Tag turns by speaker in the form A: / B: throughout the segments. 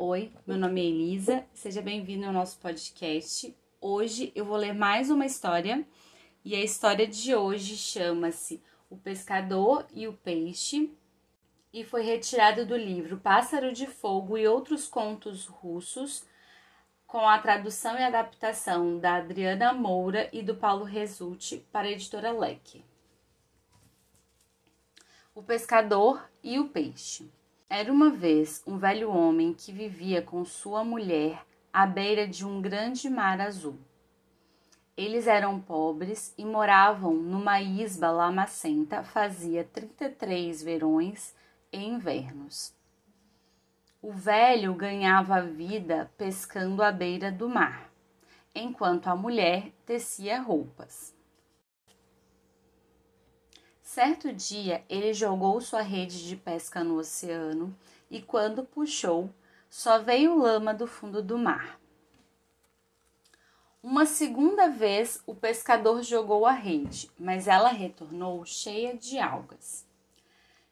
A: Oi, meu nome é Elisa, seja bem-vindo ao nosso podcast. Hoje eu vou ler mais uma história e a história de hoje chama-se O Pescador e o Peixe e foi retirada do livro Pássaro de Fogo e Outros Contos Russos, com a tradução e adaptação da Adriana Moura e do Paulo Resulti para a editora Leque. O Pescador e o Peixe. Era uma vez um velho homem que vivia com sua mulher à beira de um grande mar azul. Eles eram pobres e moravam numa isba lamacenta fazia 33 verões e invernos. O velho ganhava a vida pescando à beira do mar, enquanto a mulher tecia roupas. Certo dia ele jogou sua rede de pesca no oceano e, quando puxou, só veio lama do fundo do mar. Uma segunda vez o pescador jogou a rede, mas ela retornou cheia de algas.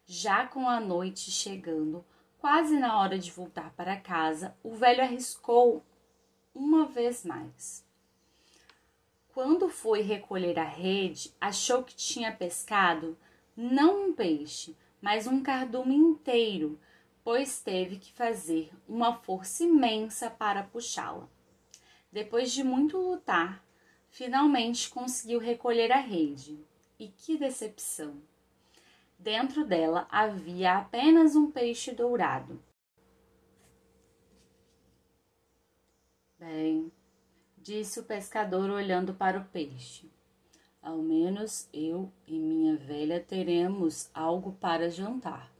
A: Já com a noite chegando, quase na hora de voltar para casa, o velho arriscou uma vez mais. Quando foi recolher a rede, achou que tinha pescado não um peixe, mas um cardume inteiro, pois teve que fazer uma força imensa para puxá-la. Depois de muito lutar, finalmente conseguiu recolher a rede. E que decepção! Dentro dela havia apenas um peixe dourado. Bem, disse o pescador olhando para o peixe. Ao menos eu e minha velha teremos algo para jantar.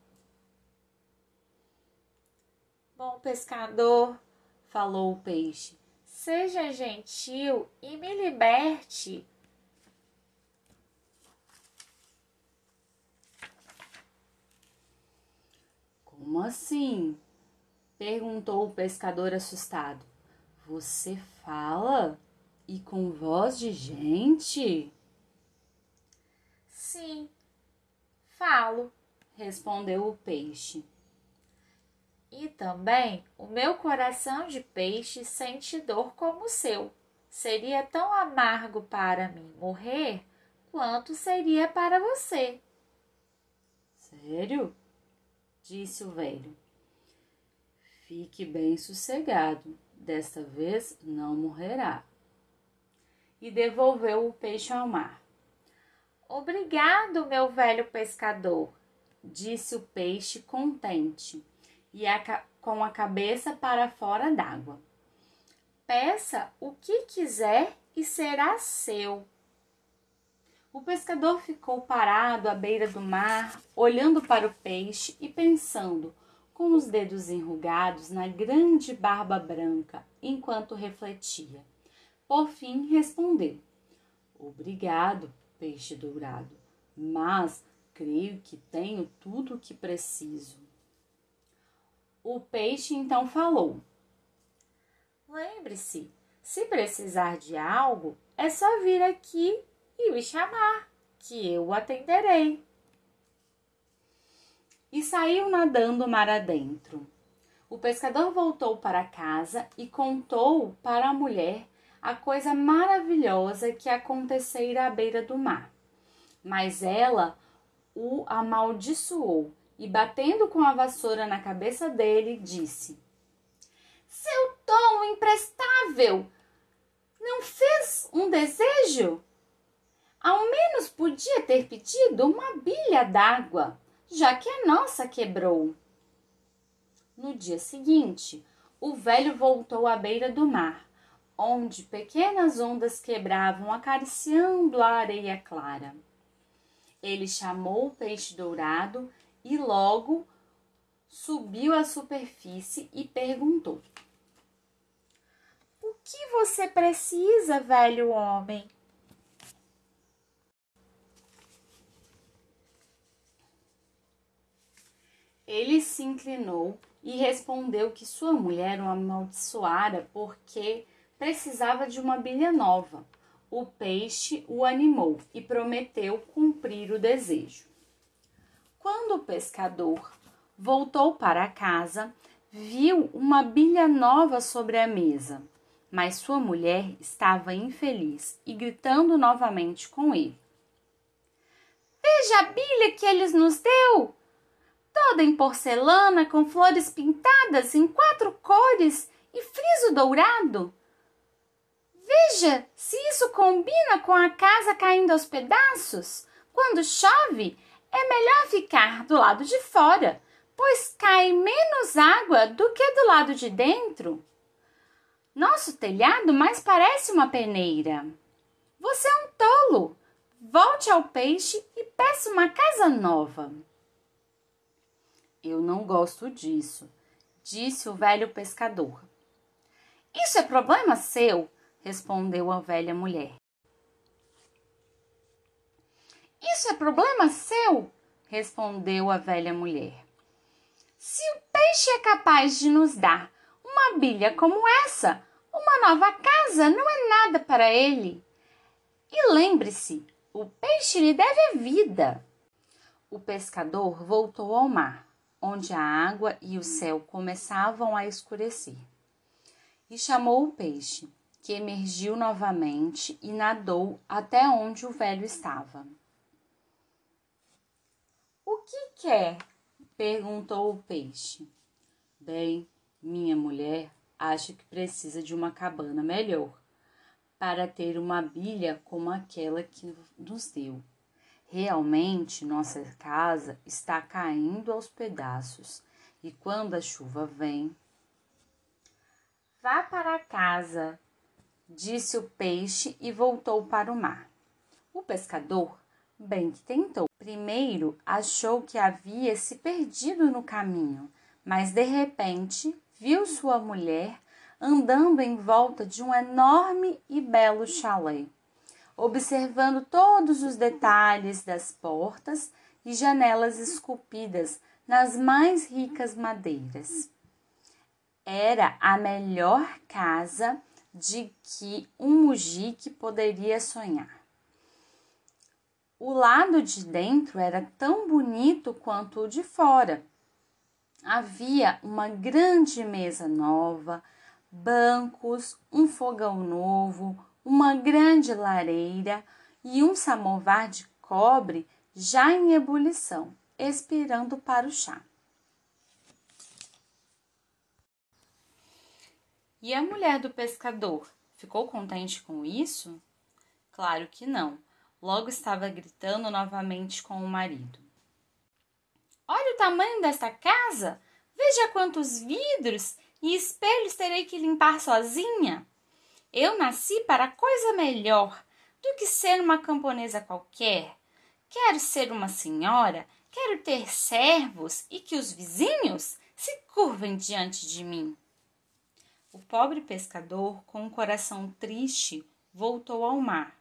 B: Bom pescador, falou o peixe, seja gentil e me liberte.
A: Como assim? perguntou o pescador assustado. Você fala e com voz de gente?
B: Sim, falo, respondeu o peixe. E também o meu coração de peixe sente dor como o seu. Seria tão amargo para mim morrer quanto seria para você.
A: Sério? disse o velho. Fique bem sossegado desta vez não morrerá. E devolveu o peixe ao mar.
B: Obrigado, meu velho pescador, disse o peixe contente e a, com a cabeça para fora d'água. Peça o que quiser e será seu. O pescador ficou parado à beira do mar, olhando para o peixe e pensando com os dedos enrugados na grande barba branca, enquanto refletia. Por fim, respondeu: Obrigado, peixe dourado, mas creio que tenho tudo o que preciso. O peixe então falou: Lembre-se, se precisar de algo, é só vir aqui e me chamar, que eu o atenderei
A: e saiu nadando mar adentro. O pescador voltou para casa e contou para a mulher a coisa maravilhosa que acontecera à beira do mar. Mas ela o amaldiçoou e, batendo com a vassoura na cabeça dele, disse:
B: Seu tom imprestável! Não fez um desejo? Ao menos podia ter pedido uma bilha d'água já que a nossa quebrou. No dia seguinte, o velho voltou à beira do mar, onde pequenas ondas quebravam, acariciando a areia clara. Ele chamou o peixe dourado e logo subiu à superfície e perguntou: O que você precisa, velho homem?
A: Ele se inclinou e respondeu que sua mulher o amaldiçoara porque precisava de uma bilha nova. O peixe o animou e prometeu cumprir o desejo. Quando o pescador voltou para casa, viu uma bilha nova sobre a mesa, mas sua mulher estava infeliz e gritando novamente com ele. Veja a bilha que eles nos deu! Toda em porcelana, com flores pintadas em quatro cores e friso dourado. Veja se isso combina com a casa caindo aos pedaços. Quando chove, é melhor ficar do lado de fora, pois cai menos água do que do lado de dentro. Nosso telhado mais parece uma peneira. Você é um tolo. Volte ao peixe e peça uma casa nova. Eu não gosto disso, disse o velho pescador. Isso é problema seu, respondeu a velha mulher. Isso é problema seu, respondeu a velha mulher. Se o peixe é capaz de nos dar uma bilha como essa, uma nova casa não é nada para ele. E lembre-se, o peixe lhe deve vida. O pescador voltou ao mar, onde a água e o céu começavam a escurecer, e chamou o peixe, que emergiu novamente e nadou até onde o velho estava. O que quer? perguntou o peixe. Bem, minha mulher acha que precisa de uma cabana melhor para ter uma bilha como aquela que nos deu. Realmente, nossa casa está caindo aos pedaços e quando a chuva vem. Vá para casa, disse o peixe e voltou para o mar. O pescador bem que tentou. Primeiro achou que havia se perdido no caminho, mas de repente viu sua mulher andando em volta de um enorme e belo chalé, observando todos os detalhes das portas e janelas esculpidas nas mais ricas madeiras. Era a melhor casa de que um mujique poderia sonhar. O lado de dentro era tão bonito quanto o de fora. Havia uma grande mesa nova, bancos, um fogão novo, uma grande lareira e um samovar de cobre já em ebulição, expirando para o chá. E a mulher do pescador ficou contente com isso? Claro que não logo estava gritando novamente com o marido. Olha o tamanho desta casa! Veja quantos vidros e espelhos terei que limpar sozinha. Eu nasci para coisa melhor do que ser uma camponesa qualquer. Quero ser uma senhora, quero ter servos e que os vizinhos se curvem diante de mim. O pobre pescador, com o coração triste, voltou ao mar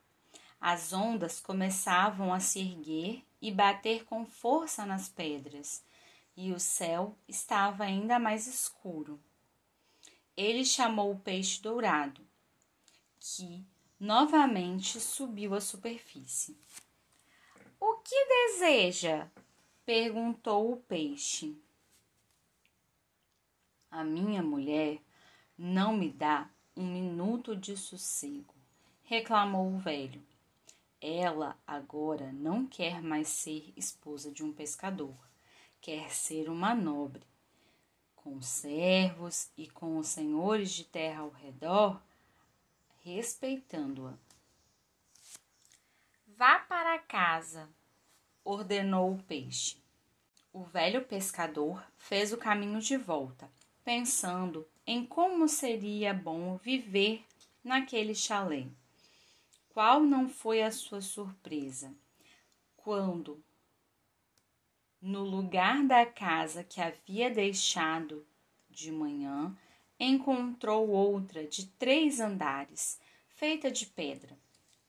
A: as ondas começavam a se erguer e bater com força nas pedras, e o céu estava ainda mais escuro. Ele chamou o peixe dourado, que novamente subiu à superfície. O que deseja? perguntou o peixe. A minha mulher não me dá um minuto de sossego, reclamou o velho. Ela agora não quer mais ser esposa de um pescador, quer ser uma nobre. Com servos e com os senhores de terra ao redor, respeitando-a. Vá para casa, ordenou o peixe. O velho pescador fez o caminho de volta, pensando em como seria bom viver naquele chalé. Qual não foi a sua surpresa quando, no lugar da casa que havia deixado de manhã, encontrou outra de três andares, feita de pedra.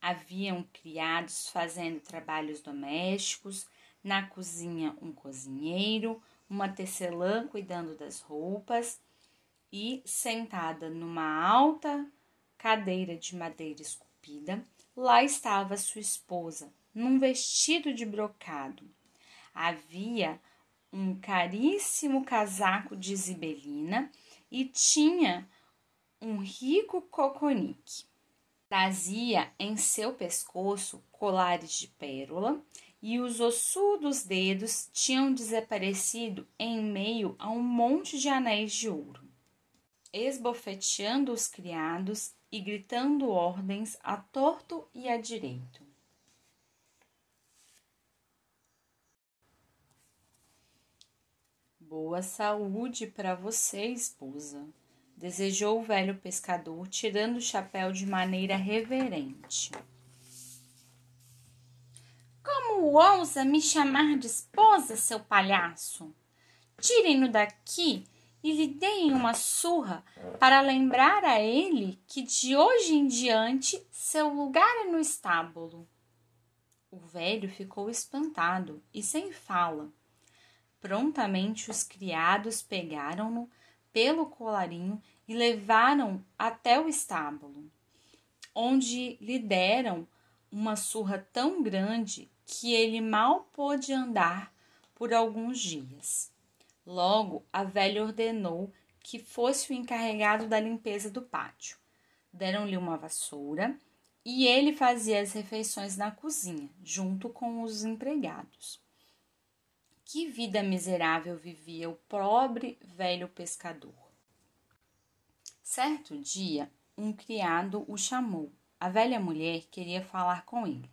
A: Haviam criados fazendo trabalhos domésticos, na cozinha um cozinheiro, uma tecelã cuidando das roupas e sentada numa alta cadeira de madeira esculpida, Lá estava sua esposa, num vestido de brocado. Havia um caríssimo casaco de zibelina e tinha um rico coconique. Trazia em seu pescoço colares de pérola e os ossudos dedos tinham desaparecido em meio a um monte de anéis de ouro. Esbofeteando os criados e gritando ordens a torto e a direito. Boa saúde para você, esposa, desejou o velho pescador, tirando o chapéu de maneira reverente.
B: Como ousa me chamar de esposa, seu palhaço? Tirem-no daqui e lhe deem uma surra para lembrar a ele que de hoje em diante seu lugar é no estábulo.
A: O velho ficou espantado e sem fala. Prontamente os criados pegaram-no pelo colarinho e levaram até o estábulo, onde lhe deram uma surra tão grande que ele mal pôde andar por alguns dias. Logo, a velha ordenou que fosse o encarregado da limpeza do pátio. Deram-lhe uma vassoura e ele fazia as refeições na cozinha, junto com os empregados. Que vida miserável vivia o pobre velho pescador. Certo dia, um criado o chamou. A velha mulher queria falar com ele.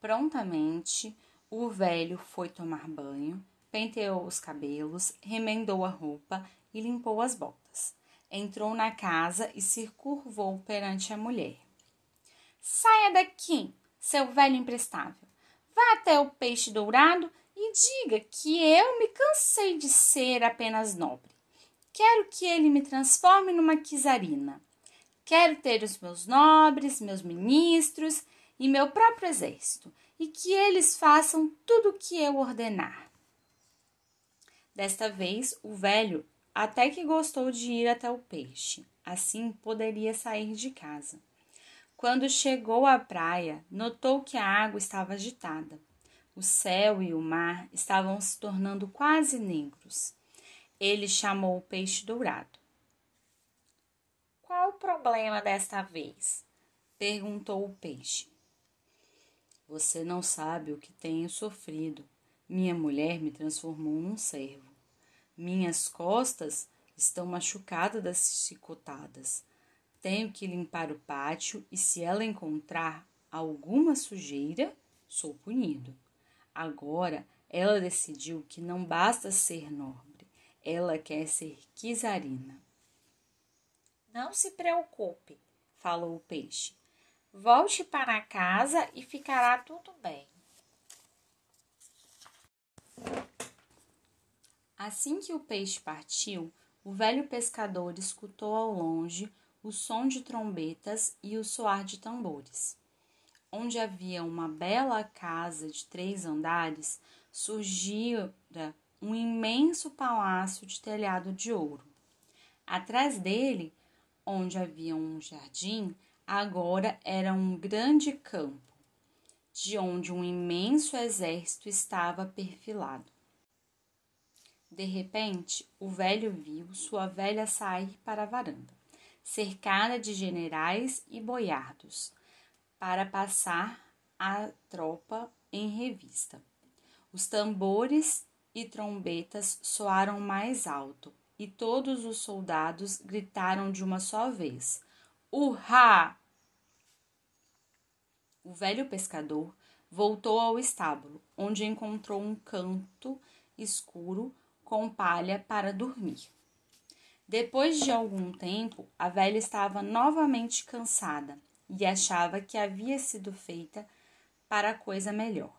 A: Prontamente, o velho foi tomar banho, penteou os cabelos, remendou a roupa e limpou as botas. Entrou na casa e se curvou perante a mulher.
B: Saia daqui, seu velho imprestável. Vá até o peixe dourado e diga que eu me cansei de ser apenas nobre. Quero que ele me transforme numa quizarina. Quero ter os meus nobres, meus ministros e meu próprio exército, e que eles façam tudo o que eu ordenar. Desta vez, o velho até que gostou de ir até o peixe, assim poderia sair de casa. Quando chegou à praia, notou que a água estava agitada. O céu e o mar estavam se tornando quase negros. Ele chamou o peixe dourado. Qual o problema desta vez?
A: perguntou o peixe. Você não sabe o que tenho sofrido. Minha mulher me transformou num servo. Minhas costas estão machucadas das chicotadas. Tenho que limpar o pátio e, se ela encontrar alguma sujeira, sou punido. Agora ela decidiu que não basta ser nobre, ela quer ser quizarina.
B: Não se preocupe, falou o peixe. Volte para casa e ficará tudo bem.
A: Assim que o peixe partiu, o velho pescador escutou ao longe o som de trombetas e o soar de tambores onde havia uma bela casa de três andares, surgira um imenso palácio de telhado de ouro. Atrás dele, onde havia um jardim, agora era um grande campo, de onde um imenso exército estava perfilado. De repente, o velho viu sua velha sair para a varanda, cercada de generais e boiardos para passar a tropa em revista. Os tambores e trombetas soaram mais alto e todos os soldados gritaram de uma só vez: Urrá! O velho pescador voltou ao estábulo, onde encontrou um canto escuro com palha para dormir. Depois de algum tempo, a velha estava novamente cansada e achava que havia sido feita para coisa melhor.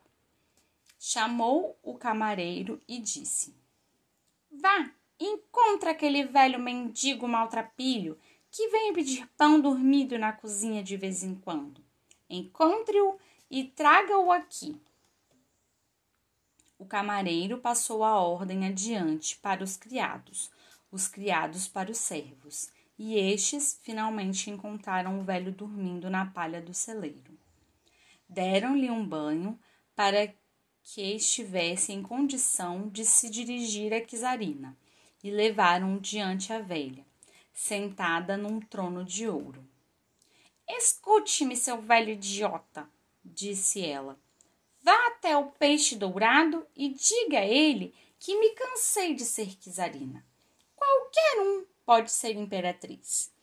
A: Chamou o camareiro e disse: Vá, encontra aquele velho mendigo maltrapilho que vem pedir pão dormido na cozinha de vez em quando. Encontre-o e traga-o aqui. O camareiro passou a ordem adiante para os criados, os criados para os servos, e estes finalmente encontraram o velho dormindo na palha do celeiro. Deram-lhe um banho para que estivesse em condição de se dirigir a Kizarina e levaram diante a velha, sentada num trono de ouro. Escute-me, seu velho idiota, disse ela. Vá até o peixe dourado e diga a ele que me cansei de ser czarina. Qualquer um pode ser imperatriz.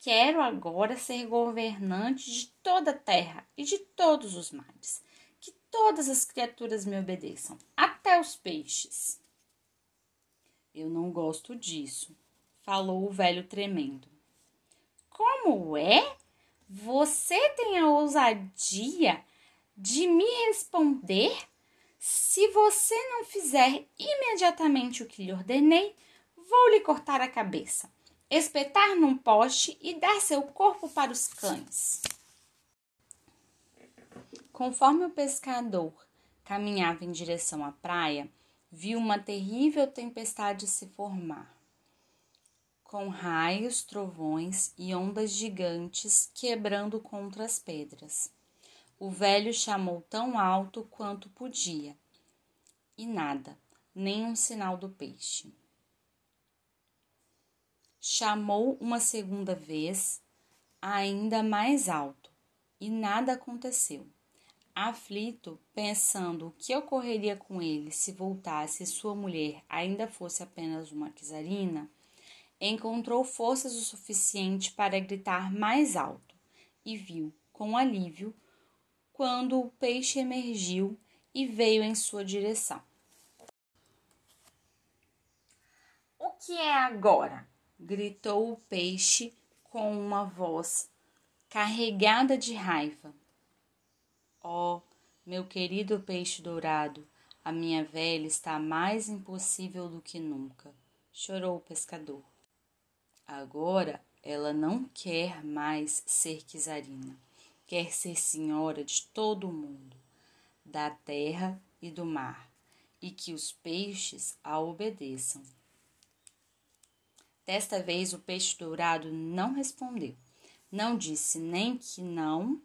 A: Quero agora ser governante de toda a terra e de todos os mares. Que todas as criaturas me obedeçam, até os peixes. Eu não gosto disso, falou o velho tremendo. Como é? Você tem a ousadia de me responder? Se você não fizer imediatamente o que lhe ordenei, vou lhe cortar a cabeça, espetar num poste e dar seu corpo para os cães. Conforme o pescador caminhava em direção à praia, viu uma terrível tempestade se formar, com raios, trovões e ondas gigantes quebrando contra as pedras. O velho chamou tão alto quanto podia, e nada, nem um sinal do peixe. Chamou uma segunda vez, ainda mais alto, e nada aconteceu. Aflito, pensando o que ocorreria com ele se voltasse e sua mulher ainda fosse apenas uma czarina, encontrou forças o suficiente para gritar mais alto e viu, com alívio, quando o peixe emergiu e veio em sua direção. O que é agora? Gritou o peixe com uma voz carregada de raiva. Oh, meu querido peixe dourado, a minha velha está mais impossível do que nunca, chorou o pescador. Agora ela não quer mais ser czarina quer ser senhora de todo o mundo, da terra e do mar, e que os peixes a obedeçam. Desta vez o peixe dourado não respondeu. Não disse nem que não,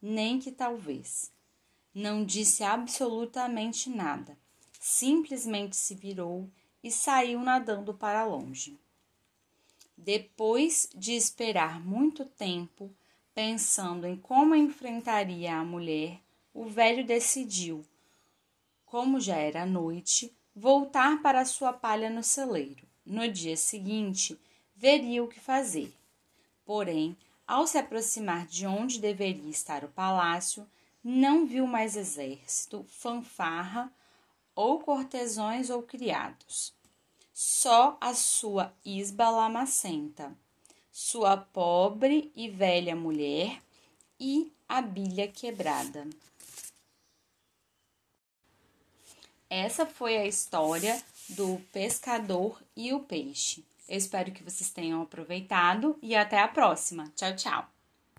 A: nem que talvez. Não disse absolutamente nada. Simplesmente se virou e saiu nadando para longe. Depois de esperar muito tempo, Pensando em como enfrentaria a mulher, o velho decidiu, como já era noite, voltar para sua palha no celeiro. No dia seguinte, veria o que fazer. Porém, ao se aproximar de onde deveria estar o palácio, não viu mais exército, fanfarra ou cortesões ou criados. Só a sua isba lamacenta sua pobre e velha mulher e a bilha quebrada. Essa foi a história do pescador e o peixe. Eu espero que vocês tenham aproveitado e até a próxima. Tchau, tchau!